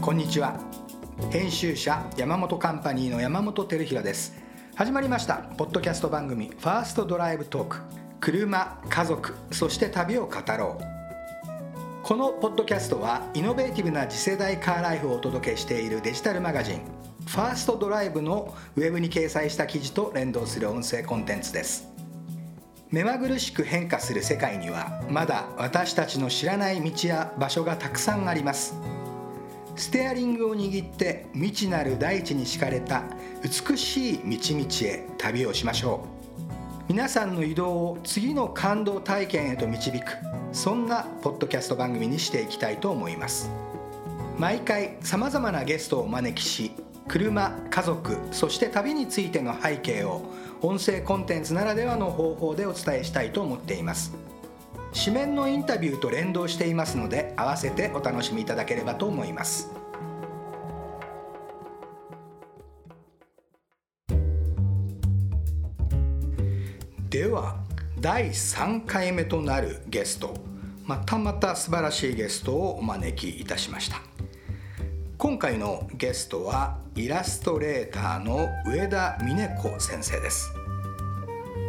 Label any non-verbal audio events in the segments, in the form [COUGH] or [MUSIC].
こんにちは。編集者山本カンパニーの山本照弘です。始まりました。ポッドキャスト番組ファーストドライブトーク。車家族そして旅を語ろう。このポッドキャストはイノベーティブな次世代カーライフをお届けしているデジタルマガジンファーストドライブのウェブに掲載した記事と連動する音声コンテンツです。目まぐるしく変化する世界にはまだ私たちの知らない道や場所がたくさんあります。ステアリングを握って未知なる大地に敷かれた美しい道々へ旅をしましょう。皆さんの移動を次の感動体験へと導くそんなポッドキャスト番組にしていきたいと思います。毎回さまざまなゲストをお招きし車家族そして旅についての背景を音声コンテンツならではの方法でお伝えしたいと思っています。紙面のインタビューと連動していますので合わせてお楽しみいただければと思います。は第3回目となるゲストまたまた素晴らしいゲストをお招きいたしました。今回のゲストはイラストレーターの上田美音子先生です。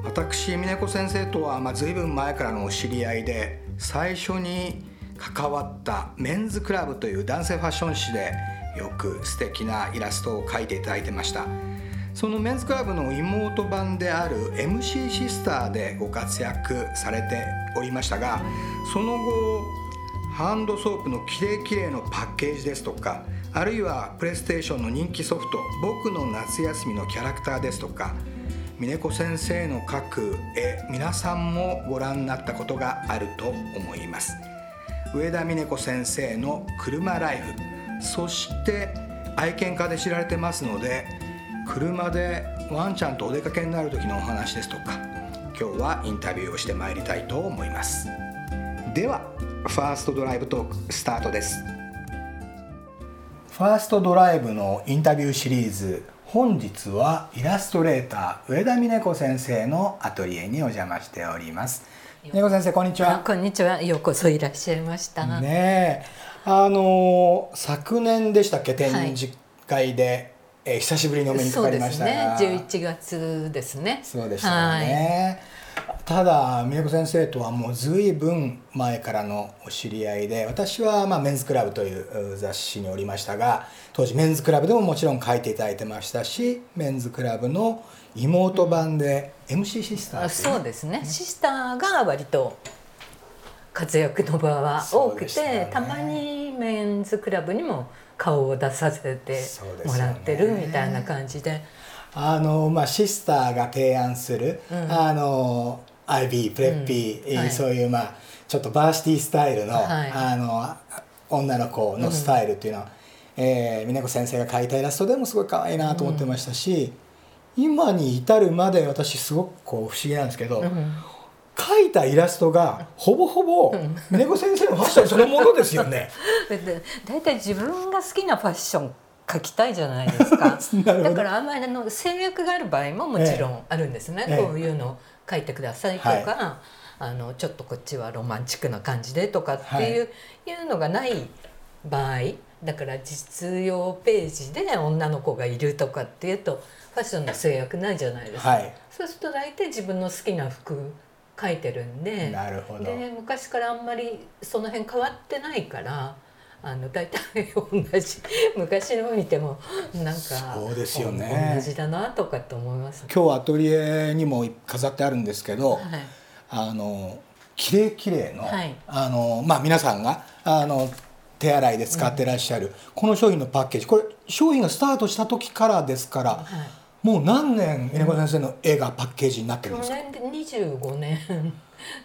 私峰子先生とはまあ随分前からのお知り合いで最初に関わったメンズクラブという男性ファッション誌でよく素敵なイラストを描いていただいてました。そのメンズクラブの妹版である MC シスターでご活躍されておりましたがその後ハンドソープのきれいきれいのパッケージですとかあるいはプレイステーションの人気ソフト「僕の夏休み」のキャラクターですとか峰子先生の描く絵皆さんもご覧になったことがあると思います。上田峰子先生の車ライフそして愛犬家で知られてますので車でワンちゃんとお出かけになる時のお話ですとか今日はインタビューをしてまいりたいと思います。ではファーストドライブトークスタートです。ファーストドライブのインタビューシリーズ本日はイラストレーター上田美音子先生のアトリエにお邪魔しております。美音子先生こんにちは。こんにちは。ようこそいらっしゃいました。ねあの昨年でしたっけ展示会で、はい、えー、久しぶりにお目にかかりました。がそうですね。11月ですね。そうでしたね、はい。ただ美恵子先生とはもう随分前からのお知り合いで私はまあメンズクラブという雑誌におりましたが当時メンズクラブでももちろん書いていただいてましたしメンズクラブの妹版で MC シスター、ね、そうですね。シスターが割と活躍の場は多くて、ね、たまにメンズクラブにも顔を出させてもらってるみたいな感じで。あのまあ、シスターが提案する、うん、あの IB プレッピー、うん。はい、そういう、まあ、ちょっとバーシティスタイルのはい、あの女の子のスタイルっていうのは、うん、えー、峰子先生が描いたイラストでもすごい可愛いなと思ってましたし、うん、今に至るまで私すごくこう不思議なんですけど、うん、描いたイラストがほぼほぼ峰子先生のファッションそのものですよね。[LAUGHS] だいたい自分が好きなファッション書きたいじゃないですか。[LAUGHS] だからあんまりあの制約がある場合ももちろんあるんですね、ええ、こういうの書いてくださいとか、はい、あのちょっとこっちはロマンチックな感じでとかっていうはい、いうのがない場合だから実用ページで女の子がいるとかっていうとファッションの制約ないじゃないですか、はい、そうすると大体自分の好きな服書いてるんでなるほど。で昔からあんまりその辺変わってないから。あの大体同じ [LAUGHS] 昔の見てもなんかそうですよね。同じだなとかって思います、ね、今日アトリエにも飾ってあるんですけど、はい、あのきれいきれいの、はい、あのまあ皆さんがあの手洗いで使ってらっしゃる、うん、この商品のパッケージ。これ商品がスタートした時からですから、はい、もう何年稲子先生の絵がパッケージになってるんですか？25年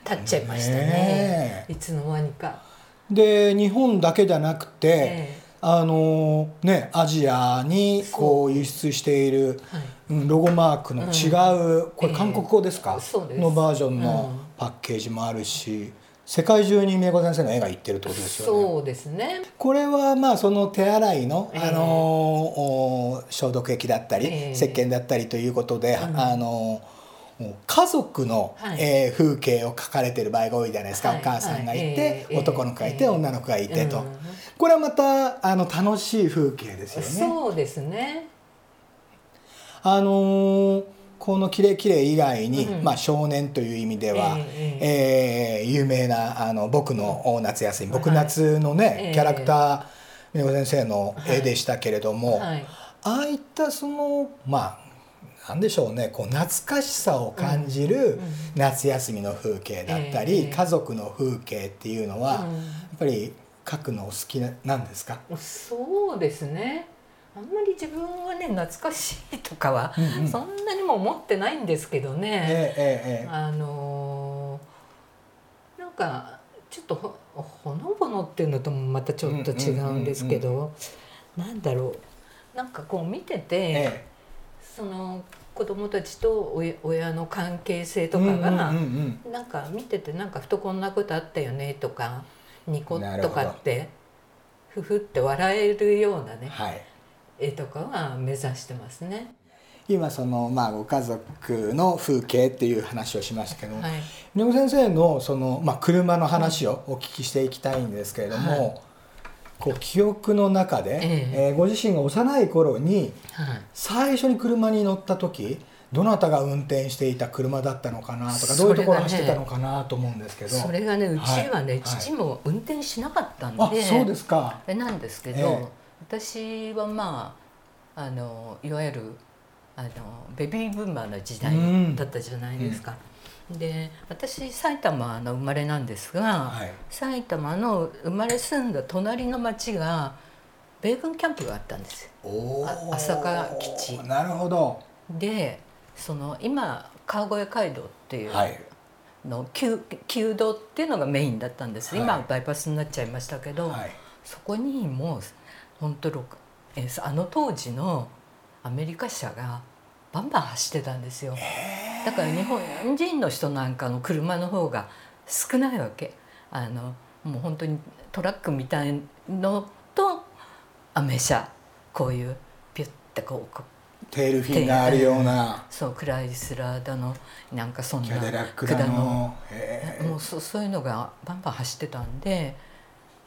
経っちゃいましたね、ね、いつの間にか。で日本だけじゃなくて、えー、あのねアジアにこう輸出している、はい、ロゴマークの違う、うん、これ韓国語ですか、えー、のバージョンのパッケージもあるし。世界中に宮子先生の絵がいってるってことですよね。そうですね。これはまあその手洗いの、あの消毒液だったり、石鹸だったりということで、あの家族の、はい。えー風景を描かれてる場合が多いじゃないですか、はい。お母さんがいて、ええ。男の子がいて、ええ。女の子がいてと、うん。これはまたあの楽しい風景ですよね。そうですね。あのーこの「キレイキレイ」以外に、うん。まあ、少年という意味では、ええー有名なあの「僕の夏休み」はい僕夏のね、ええ。キャラクター美子先生の絵でしたけれども、はい。ああいったそのまあなんでしょうねこう懐かしさを感じるうん夏休みの風景だったり、ええ家族の風景っていうのは、やっうんぱり描くのお好きなんですか、そうですねあんまり自分はね懐かしいとかは、うんうん。そんなにも思ってないんですけどね、えええええあのーなんかちょっとほほのぼのっていうのともまたちょっと違うんですけど、なんだろう。なんかこう見てて、ええ。その子供たちと親親の関係性とかうんが、うんうん。なんか見ててなんかふとこんなことあったよねとかニコッとかってふふって笑えるようなね。はい絵とかは目指してますね。今そのまあご家族の風景っていう話をしましたけど、はい、井上先生のその、まあ、車の話をお聞きしていきたいんですけれども、はい。こう記憶の中で、ええ。えーご自身が幼い頃にはい。最初に車に乗った時どなたが運転していた車だったのかなとかどういうところを走ってたのかなと思うんですけど。それがねうちはね、はい。父も運転しなかったんで、あそうですか。なんですけど、ええ私はまああのいわゆるあのベビーブーマーの時代うん。だったじゃないですか。で私埼玉の生まれなんですが、はい。埼玉の生まれ住んだ隣の町が米軍キャンプがあったんです朝霞基地。なるほど。でその今川越街道っていうはい。の旧旧道っていうのがメインだったんです、はい。今はバイパスになっちゃいましたけど、はい。そこにもう本当えーあの当時のアメリカ車がバンバン走ってたんですよ。だから日本人の人なんかの車の方が少ないわけ。あのもう本当にトラックみたいのとアメ車こういうピュッてこうテールフィンがあるような。そうクライスラーだのなんかそんなキャデラックだの。もうそそういうのがバンバン走ってたんで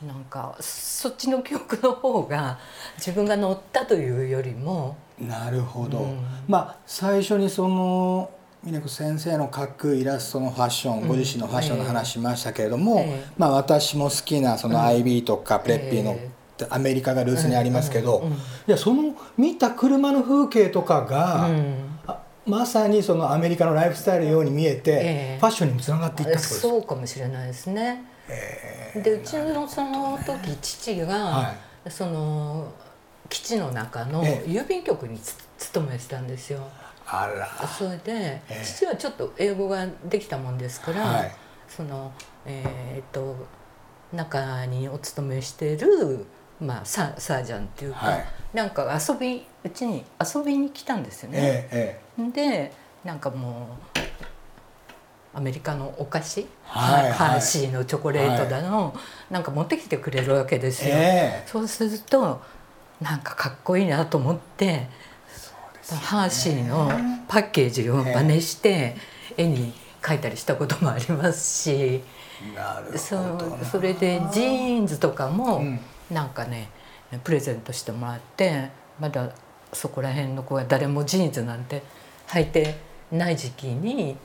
なんかそっちの記憶の方が自分が乗ったというよりも、なるほど、うん。まあ最初にその峰子先生の描くイラストのファッション、うん。ご自身のファッションの話しましたけれども、ええ。まあ私も好きなその IB とかプレッピーの、えアメリカがルーツにありますけど、いやその見た車の風景とかが、うん。あまさにそのアメリカのライフスタイルのように見えて、ええ。ファッションにもつながっていったってことです。かそうかもしれないですね。でうちのその時父が、はその基地の中のええ。郵便局につ勤めてたんですよ。あら。それで、ええ。父はちょっと英語ができたもんですから、はい。そのえーっと中にお勤めしてる、まあ、ササージャンっていうか、はい。なんか遊びうちに遊びに来たんですよね。えええでなんかもうアメリカのお菓子、はいはい。ハーシーのチョコレートだの、なんか持ってきてくれるわけですえよ。えそうするとなんかかっこいいなと思ってハーシーのパッケージを真似して絵に描いたりしたこともありますし、えなるそほどな。それでジーンズとかもうん。なんかねプレゼントしてもらってまだそこら辺の子は誰もジーンズなんて履いてない時期に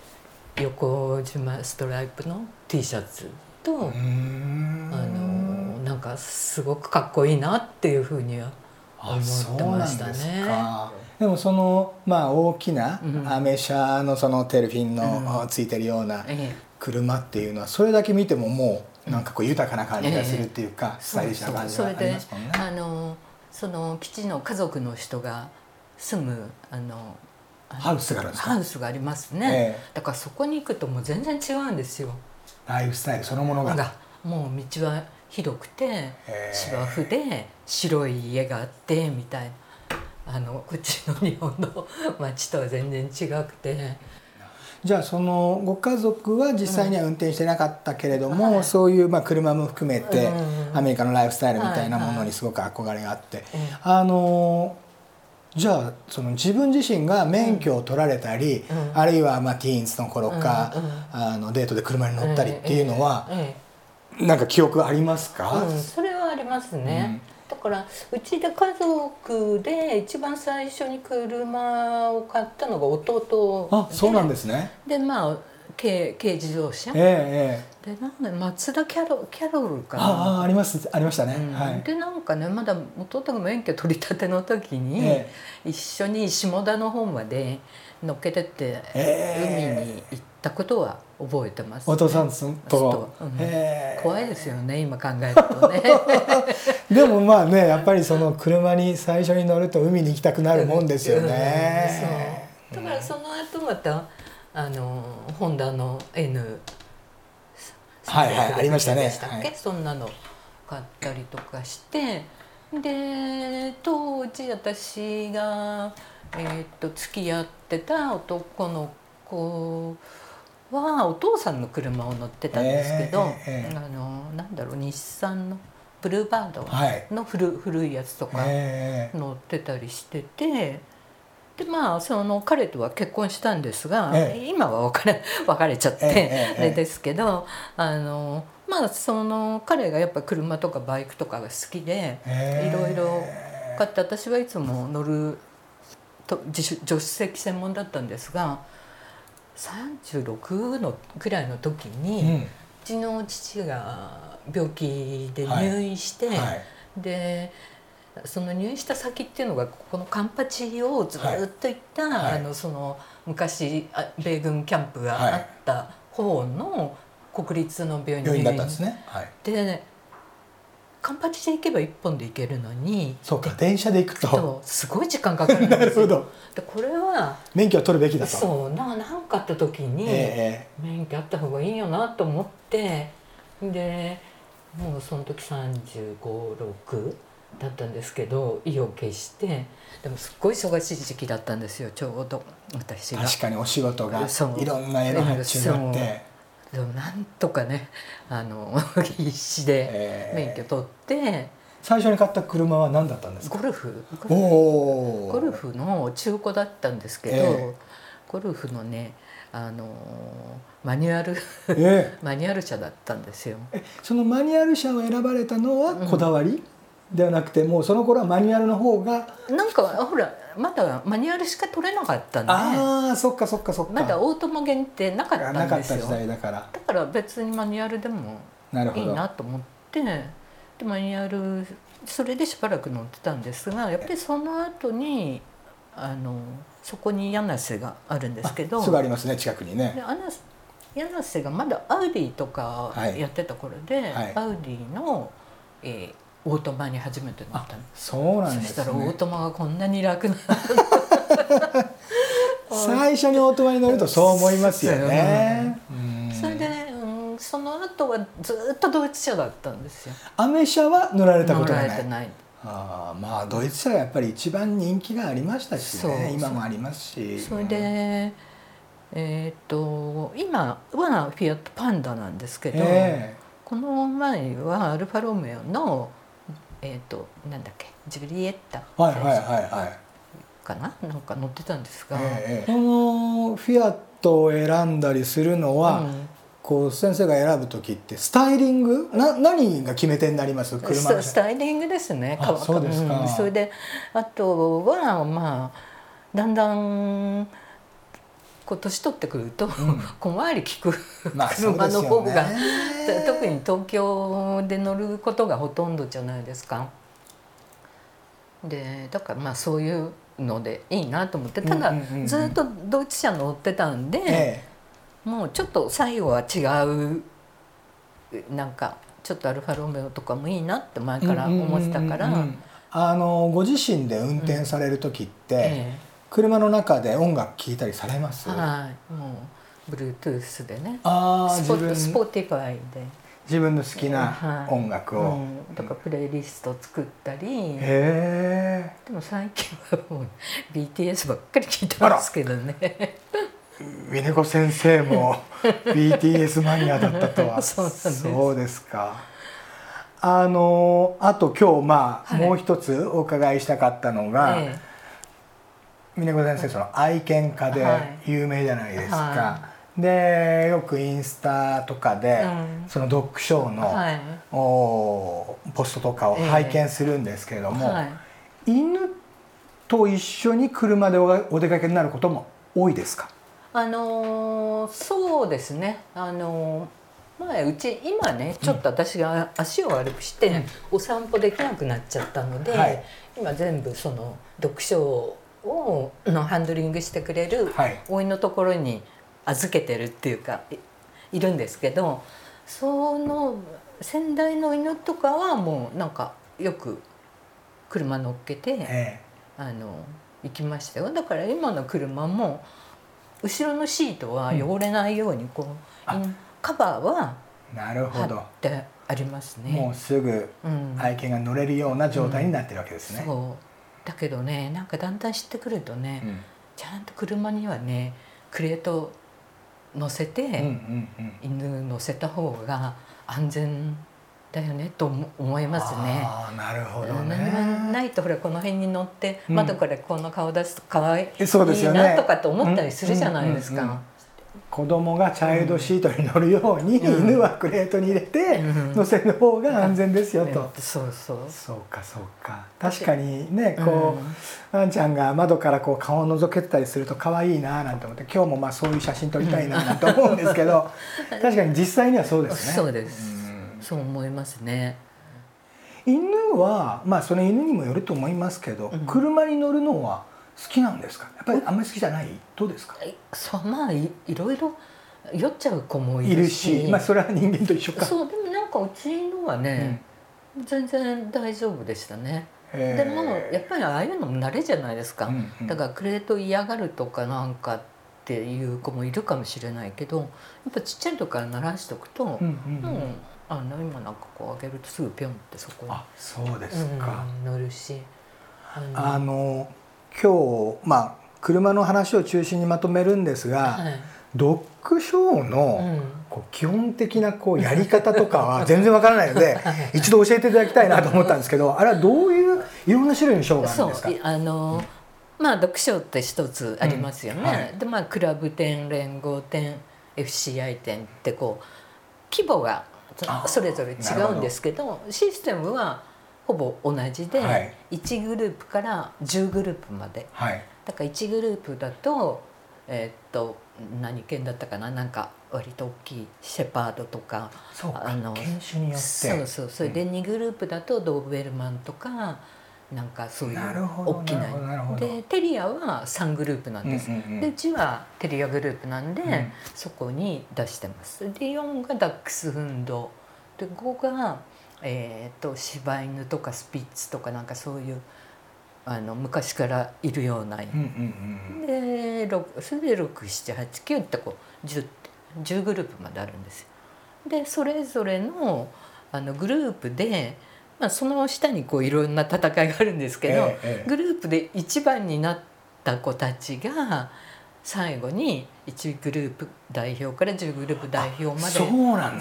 横縞ストライプの T シャツと、あのなんかすごくかっこいいなっていうふうには思ってましたね。か。でもそのまあ大きなうんアメ車のそのテールフィンのうんついてるようなええ。車っていうのはそれだけ見てももうなんかこう豊かな感じがするっていうかスタイリッシュな感じがありますもんね。その基地の家族の人が住むあのハウスがあるんですか？ハウスがありますね、ええ。だからそこに行くともう全然違うんですよ。ライフスタイルそのものが。がもう道は広くてええ。芝生で白い家があってみたいな。あのこっちの日本の街とは全然違くてじゃあそのご家族は実際には運転してなかったけれども、はい。そういうまあ車も含めてうんアメリカのライフスタイルみたいなものにすごく憧れがあって、ええあのじゃあその自分自身が免許を取られたり、うん、あるいはまあティーンズの頃か、うんうん、あのデートで車に乗ったりっていうのは、えええ、なんか記憶ありますか、うん、それはありますね、だからうちで家族で一番最初に車を買ったのが弟あそうなんですね。でまあ軽軽自動車、ええ、でなんで松田キャロキャロルかな。あああります。ありましたね、うん、はい、でなんかねまだ弟が免許取り立ての時に、ええ、一緒に下田の方まで乗っけてって、え海に行ったことは覚えてます、ね、お父さんと、う。ん、怖いですよね今考えるとね。[LAUGHS] でもまあねやっぱりその車に最初に乗ると海に行きたくなるもんですよね、だからその後またあのホンダの N はいはいありましたね、はい、そんなの買ったりとかしてで当時私が、えー、っと付き合ってた男の子はお父さんの車を乗ってたんですけど、えーえー、あのなんだろう日産のブルーバードの古,、古いやつとか乗ってたりしてて。でまあその彼とは結婚したんですが、ええ、今は別れ別れちゃって、え、あれですけどあのまあその彼がやっぱ車とかバイクとかが好きでいろいろ買って私はいつも乗ると助手席専門だったんですが36のぐらいの時に、うん、うちの父が病気で入院して、はい。はい、でその入院した先っていうのがこのカンパチをずっと行った、はい、あのその昔米軍キャンプがあった方の国立の病院に入院だったんですね。はい、でねカンパチで行けば一本で行けるのにそうか電車で行くと。すごい時間かかるんですよ。なるほど。でこれは免許を取るべきだと。そうな何かあった時に、えー、免許あった方がいいよなと思ってでもうその時3536だったんですけど意を決してでもすっごい忙しい時期だったんですよちょうど私が。確かにお仕事がいろんな選発注があってでもなんとかねあの [LAUGHS] 必死で免許取って、えー、最初に買った車は何だったんですか？ゴルフ。ゴルフの中古だったんですけど、えー、ゴルフのねあのマニュアルえー、[LAUGHS] マニュアル車だったんですよ。そのマニュアル車を選ばれたのはこだわり、うん。ではなくてもうその頃はマニュアルの方がなんかほらまだマニュアルしか取れなかったんで。ああそっかそっかそっか。まだオートマ限定なかったんですよ。なかった時代だから。だから別にマニュアルでもいいなと思ってでマニュアルそれでしばらく乗ってたんですがやっぱりその後にあのそこに柳瀬があるんですけど。すぐありますね近くにね。柳瀬がまだアウディとかやってた頃で、はいはい、アウディの、えー、オートマに初めて乗ったの。そうなんです、ね、そしたらオートマがこんなに楽な [LAUGHS] 最初にオートマに乗るとそう思いますよね、それで、うん、その後はずっとドイツ車だったんですよ。アメ車は乗られたことがない。あまあドイツ車はやっぱり一番人気がありましたしね。今もありますし。それでえー、っと今はフィアットパンダなんですけど、えー、この前はアルファロメオのえっ、ー、となんだっけ？ジュリエッタはいはいはいはい。かな？なんか乗ってたんですが、えー、このフィアットを選んだりするのは、うん、こう先生が選ぶ時ってスタイリング？な何が決め手になります？車スタイリングですね。そうですか、うん、それであとはまあだんだんこう年取ってくると、うん、[LAUGHS] 小回り利く車の方が、[LAUGHS] 特に東京で乗ることがほとんどじゃないですか。でだからまあそういうのでいいなと思ってただ、ずっとドイツ車乗ってたんで、ええ、もうちょっと最後は違うなんかちょっとアルファロメオとかもいいなって前から思ってたから。あのご自身で運転される時って、うんええ車の中で音楽聴いたりされます？はいもう Bluetooth でね。ああ自分 Spotify で。自分の好きな音楽を、はい。うん、とかプレイリスト作ったり。へえでも最近はもう BTS ばっかり聴いてますけどね。ミネコ先生も [LAUGHS] BTS マニアだったとは。そうです。か。あのあと今日まあ、はい、もう一つお伺いしたかったのが、ええ峰子先生その愛犬家で有名じゃないですか、はい、でよくインスタとかで、うん、そのドッグショーの、はい、おポストとかを拝見するんですけれども、えーはい、犬と一緒に車でお出かけになることも多いですか？あのー、そうですね。あのー、前うち今ねちょっと私が足を悪くして、お散歩できなくなっちゃったので、はい、今全部その読書をのハンドリングしてくれるおいのところに預けてるっていうかいるんですけどその先代の犬とかはもうなんかよく車乗っけて、ええ、あの行きましたよ。だから今の車も後ろのシートは汚れないようにこう、うん、カバーは貼ってありますね。もうすぐ愛犬が乗れるような状態になってるわけですね、うんう。ん、だけどねなんかだんだん知ってくるとね、ちゃんと車にはねクレート乗せて、犬乗せた方が安全だよねと思いますね。あなるほど、ね、何もないとほらこの辺に乗って窓からこの顔出すと可愛いそうですよ、ね、なとかって思ったりするじゃないですか。子供がチャイルドシートに乗るように、うん、犬はクレートに入れて乗せる方が安全ですよと、うん、そうそう。そうかそうか。確かにねこう、うん、んちゃんが窓からこう顔を覗けてたりすると可愛いななんて思って今日もまあそういう写真撮りたいななんて思うんですけど [LAUGHS] 確かに実際にはそうですね。そうです、そう思いますね。犬はまあその犬にもよると思いますけど、うん、車に乗るのは好きなんですか？やっぱりあんまり好きじゃないどうですか？そうまあいいろいろ酔っちゃう子もいるしまあそれは人間と一緒か。そうでもなんかうちのはね、うん、全然大丈夫でしたね。でもやっぱりああいうのも慣れじゃないですか、うんうん、だからクレート嫌がるとかなんかっていう子もいるかもしれないけどやっぱちっちゃい時から慣らしておくと、うんうんうん、もうあの今なんかこう上げるとすぐピョンってそこにあそうですか、うん、乗るしあの今日まあ車の話を中心にまとめるんですが、はい、ドッグショーのこう基本的なこうやり方とかは [LAUGHS] 全然わからないので [LAUGHS] 一度教えていただきたいなと思ったんですけどあれはどういういろんな種類のショーがあるんですか？あの、まあドッグショーって一つありますよね。うん。はい、でまあクラブ店連合店 FCI 店ってこう規模がそれぞれ違うんですけど。システムはほぼ同じで、はい、1グループから10グループまで、はい、だから1グループだとえー、っと何犬だったかな？なんか割と大きいシェパードとかあの犬種によって。そうそうそれで2グループだとドーベルマンとかなんかそういう大きな。でテリアは3グループなんです、うんうんうん、でうちはテリアグループなんで、うん、そこに出してます。で4がダックスフンド。で5が、えーと、柴犬とかスピッツとかなんかそういうあの昔からいるような、うんうんうん、でそれで67889ってこう 10, 10グループまであるんですよ。でそれぞれのあのグループでまあ、その下にこういろんな戦いがあるんですけど、ええ、グループで一番になった子たちが最後に1グループ代表から10グループ代表ま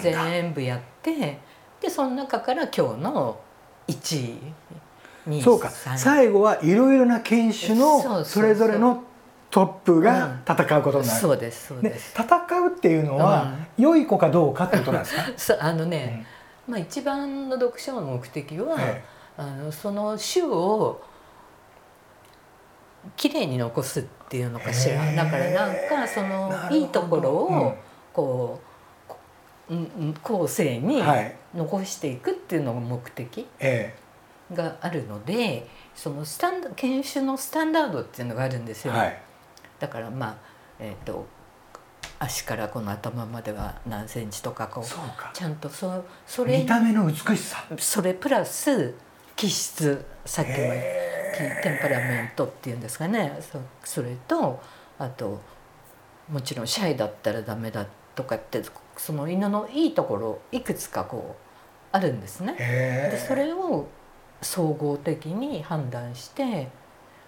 で全部やってでその中から今日の1位そうか最後はいろいろな犬種のそれぞれのトップが戦うことになる、そうですそうです。戦うっていうのは、良い子かどうかってことなんですか？[LAUGHS] あのね、まあ、一番の読書の目的は、あのその種をきれいに残すっていうのかしら。だからなんかそのいいところをこう、うん、後世に残していくっていうのが目的があるのでそのスタン研修のスタンダードっていうのがあるんですよ。はい、だからまあえーと足からこの頭までは何センチとかこうちゃんとそそれ見た目の美しさ。それプラス気質。さっきもテンパラメントっていうんですかね。そそれとあともちろんシャイだったらダメだとかってその犬のいいところいくつかこうあるんですね。でそれを総合的に判断して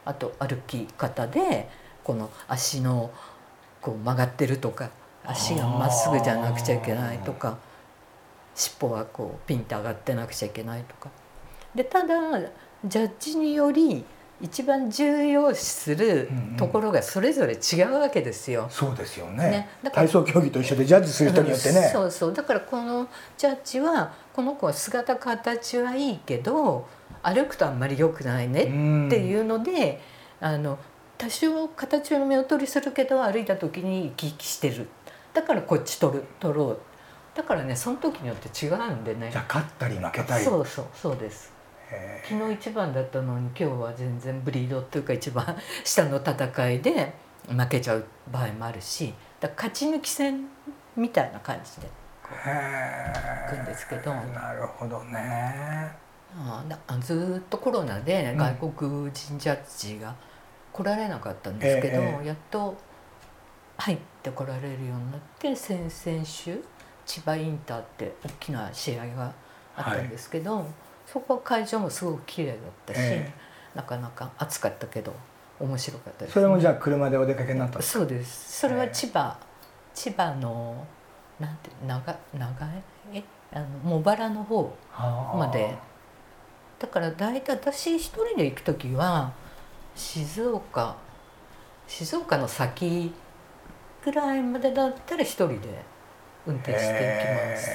あと歩き方でこの足のこう曲がってるとか足がまっすぐじゃなくちゃいけないとか尻尾はこうピンと上がってなくちゃいけないとか。でただジャッジにより一番重要視するところがそれぞれ違うわけですよ。そうですよね。ね。体操競技と一緒でジャッジする人によってね。そうそう。だからこのジャッジはこの子は姿形はいいけど歩くとあんまり良くないねっていうので、あの多少形を目を取りするけど歩いた時に生き生きしてる。だからこっち取る取ろう。だからねその時によって違うんでね。じゃあ勝ったり負けたり。そうそうそうです昨日一番だったのに今日は全然ブリードっていうか一番下の戦いで負けちゃう場合もあるしだ勝ち抜き戦みたいな感じでいくんですけど。なるほどね。あずっとコロナで外国人ジャッジが来られなかったんですけど、うんやっと入ってこられるようになって先々週千葉インターって大きな試合があったんですけど、はい、そこは会場もすごく綺麗だったし、えー、なかなか暑かったけど面白かったです、ね、それもじゃあ車でお出かけになったそうです。それは千葉、えー、千葉のなんて長長え？あの茂原の方まで。だから大体私一人で行く時は静岡静岡の先ぐらいまでだったら一人で運転していきます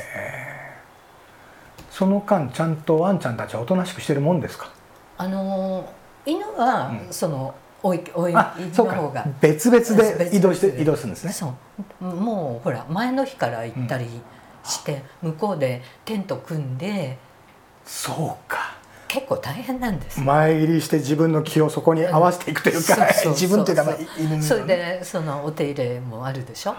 その間ちゃんとワンちゃんたちはおとなしくしてるもんですか？あの犬は、うん、そのおいおいの方が。別々で移動して移動するんですね。そう。もうほら前の日から行ったりして、うん、向こうでテント組んでそうか。結構大変なんです。前入りして自分の気をそこに合わせていくというか、うん、自分っていうか犬のそれでそのお手入れもあるでしょ？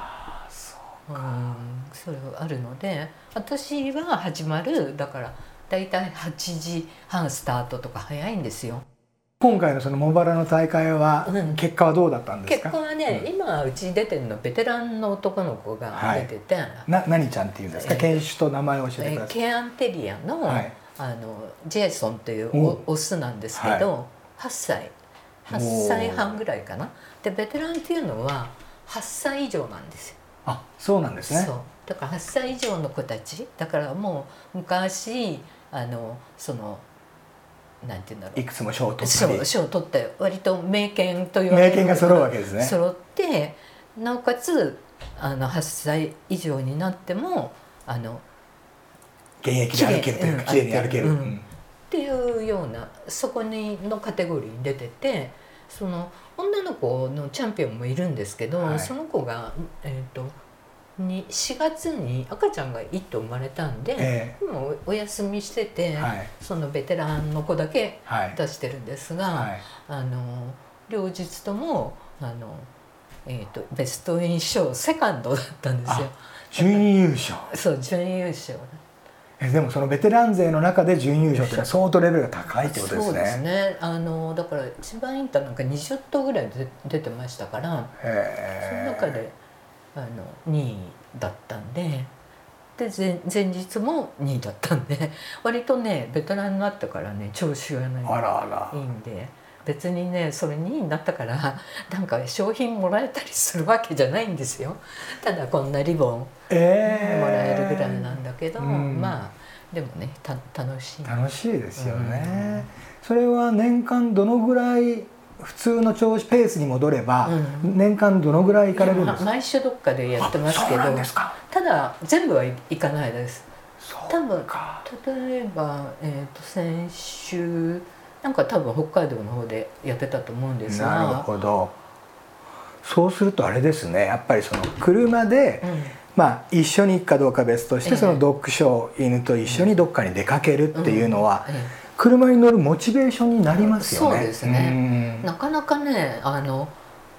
うんそれあるので私は始まるだから大体8時半スタートとか早いんですよ。今回のその茂原の大会は結果はどうだったんですか、結果はね、うん、今うち出てるのベテランの男の子が出てて、はい、な何ちゃんっていうんですか、犬種と名前を教えてください、えー、ケアンテリアの、はい、あのジェイソンというオスなんですけど、はい、8歳。8歳半ぐらいかな。でベテランっていうのは8歳以上なんですよあそうなんですね。だから8歳以上の子たちだからもう昔あのそのなんていうんだろう。いくつも賞を取った賞を取って割と名犬という名犬が揃うわけですね。揃ってなおかつあの8歳以上になってもあの現役で歩けるというか綺麗に歩ける、うん、っていうようなそこにのカテゴリーに出ててその女の子のチャンピオンもいるんですけど、はい、その子が、えーと、に4月に赤ちゃんが1頭生まれたんで、えー、もうお休みしてて、はい、そのベテランの子だけ出してるんですが、はい、あの両日ともあの、えーと、ベストイン賞セカンドだったんですよ。準優勝。そう準優勝でもそのベテラン勢の中で準優勝っていうのは相当レベルが高いってことですね。そうですね。あのだから千葉インターなんか20頭ぐらいで出てましたから、その中であの2位だったんで。で前前日も2位だったんで割とねベテランになってからね調子がないいいんで別にねそれ2位になったから [LAUGHS] なんか商品もらえたりするわけじゃないんですよ。ただこんなリボンもらえるぐらいなんだけど、えーうん、まあでもねた楽しい。楽しいですよね、うん、それは年間どのぐらい普通の調子ペースに戻れば、うん、年間どのぐらい行かれるんですか？毎週どっかでやってますけどただ全部は行かないです。多分例えば、えーと先週なんか多分北海道の方でやってたと思うんですが。なるほど。そうするとあれですね。やっぱりその車で、うん、まあ一緒に行くかどうか別として、そのドッグショー犬と一緒にどっかに出かけるっていうのは、車に乗るモチベーションになりますよね。そうですね、なかなかねあの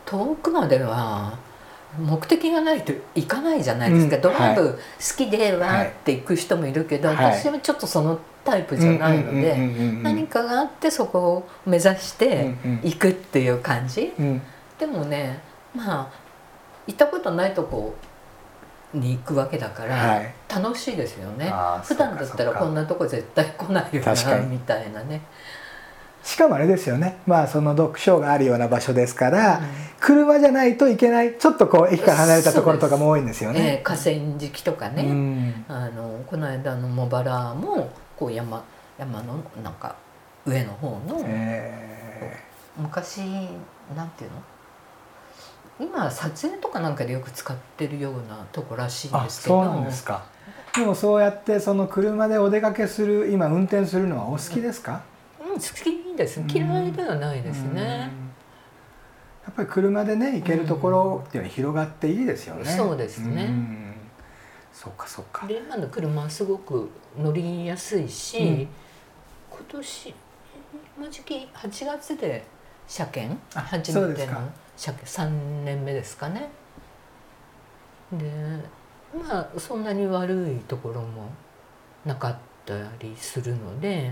遠くまでは目的がないと行かないじゃないですか、うん、ドライブ好きでわーって行く人もいるけど、はい、私はちょっとそのタイプじゃないので何かがあってそこを目指して行くっていう感じ、うん。うん、でもねまあ行ったことないとこに行くわけだから、はい、楽しいですよね。普段だったらこんなとこ絶対来ないよなみたいなね。しかもあれですよね。まあその読書があるような場所ですから、うん、車じゃないといけないちょっとこう駅から離れたところとかも多いんですよね。えー、河川敷とかね、うん、あのこの間の茂原もこう山山のなんか上の方の、え昔なんていうの？今撮影とかなんかでよく使ってるようなとこらしいんですけど。そうなんですか。でもそうやってその車でお出かけする今運転するのはお好きですか、うん、好きです。嫌いではないですね、やっぱり車でね行けるところっていうのは広がっていいですよね、そうですね、そうかそうか。で今の車はすごく乗りやすいし、うん、今年今時期8月で車検？初めての車検。3年目ですかね。でまあそんなに悪いところもなかったりするので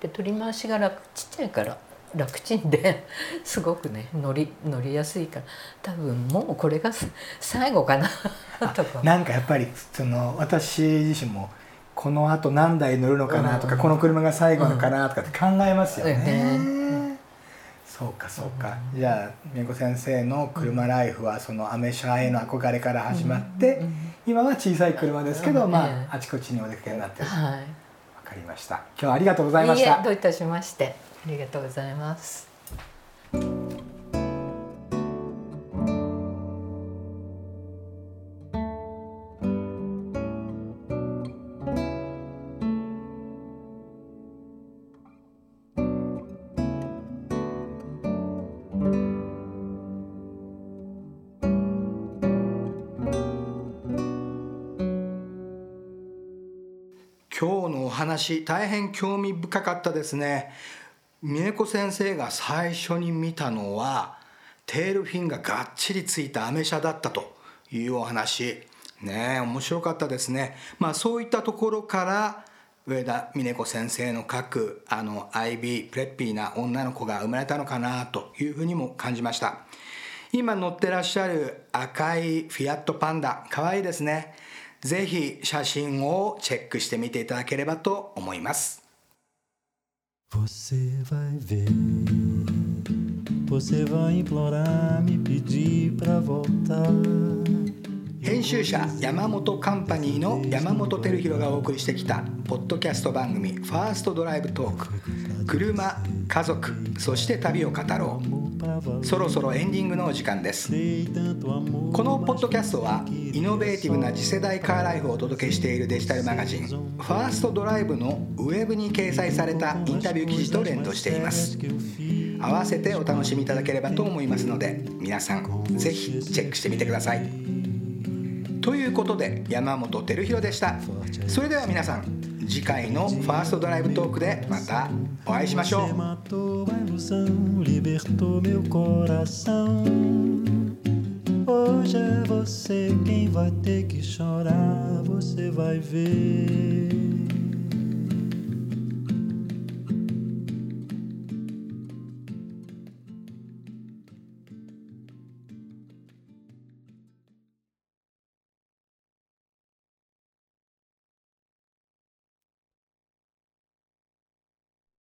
で取り回しが楽ちっちゃいから楽ちんですごくね乗り乗りやすいから多分もうこれが最後かなとか。なんかやっぱりその私自身もこのあと何台乗るのかなとか、うん、この車が最後のかなとかって考えますよね。うん。そうかそうか、うん、じゃあ美子先生の車ライフはそのアメ車への憧れから始まって、今は小さい車ですけど、まああちこちにお出かけになってる、はい、分かりました。今日はありがとうございました。どういたしましてありがとうございます。今日のお話大変興味深かったですね。峰子先生が最初に見たのはテールフィンががっちりついたアメ車だったというお話。ね面白かったですね。まあそういったところから上田峰子先生の書くあの IB プレッピーな女の子が生まれたのかなというふうにも感じました。今乗ってらっしゃる赤いフィアットパンダ可愛いいですね。ぜひ写真をチェックしてみていただければと思います。Você vai ver, você vai implorar, me pedir pra voltar. 編集者山本カンパニーの山本照弘がお送りしてきたポッドキャスト番組「ファーストドライブトーク」車家族そして旅を語ろう。そろそろエンディングのお時間です。このポッドキャストはイノベーティブな次世代カーライフをお届けしているデジタルマガジン「ファーストドライブ」のウェブに掲載されたインタビュー記事と連動しています。合わせてお楽しみいただければと思いますので皆さん是非チェックしてみてください。ということで山本照弘でした。それでは皆さん次回のファーストドライブトークでまたお会いしましょう Hoje é você quem vai ter que chorar, você vai ver.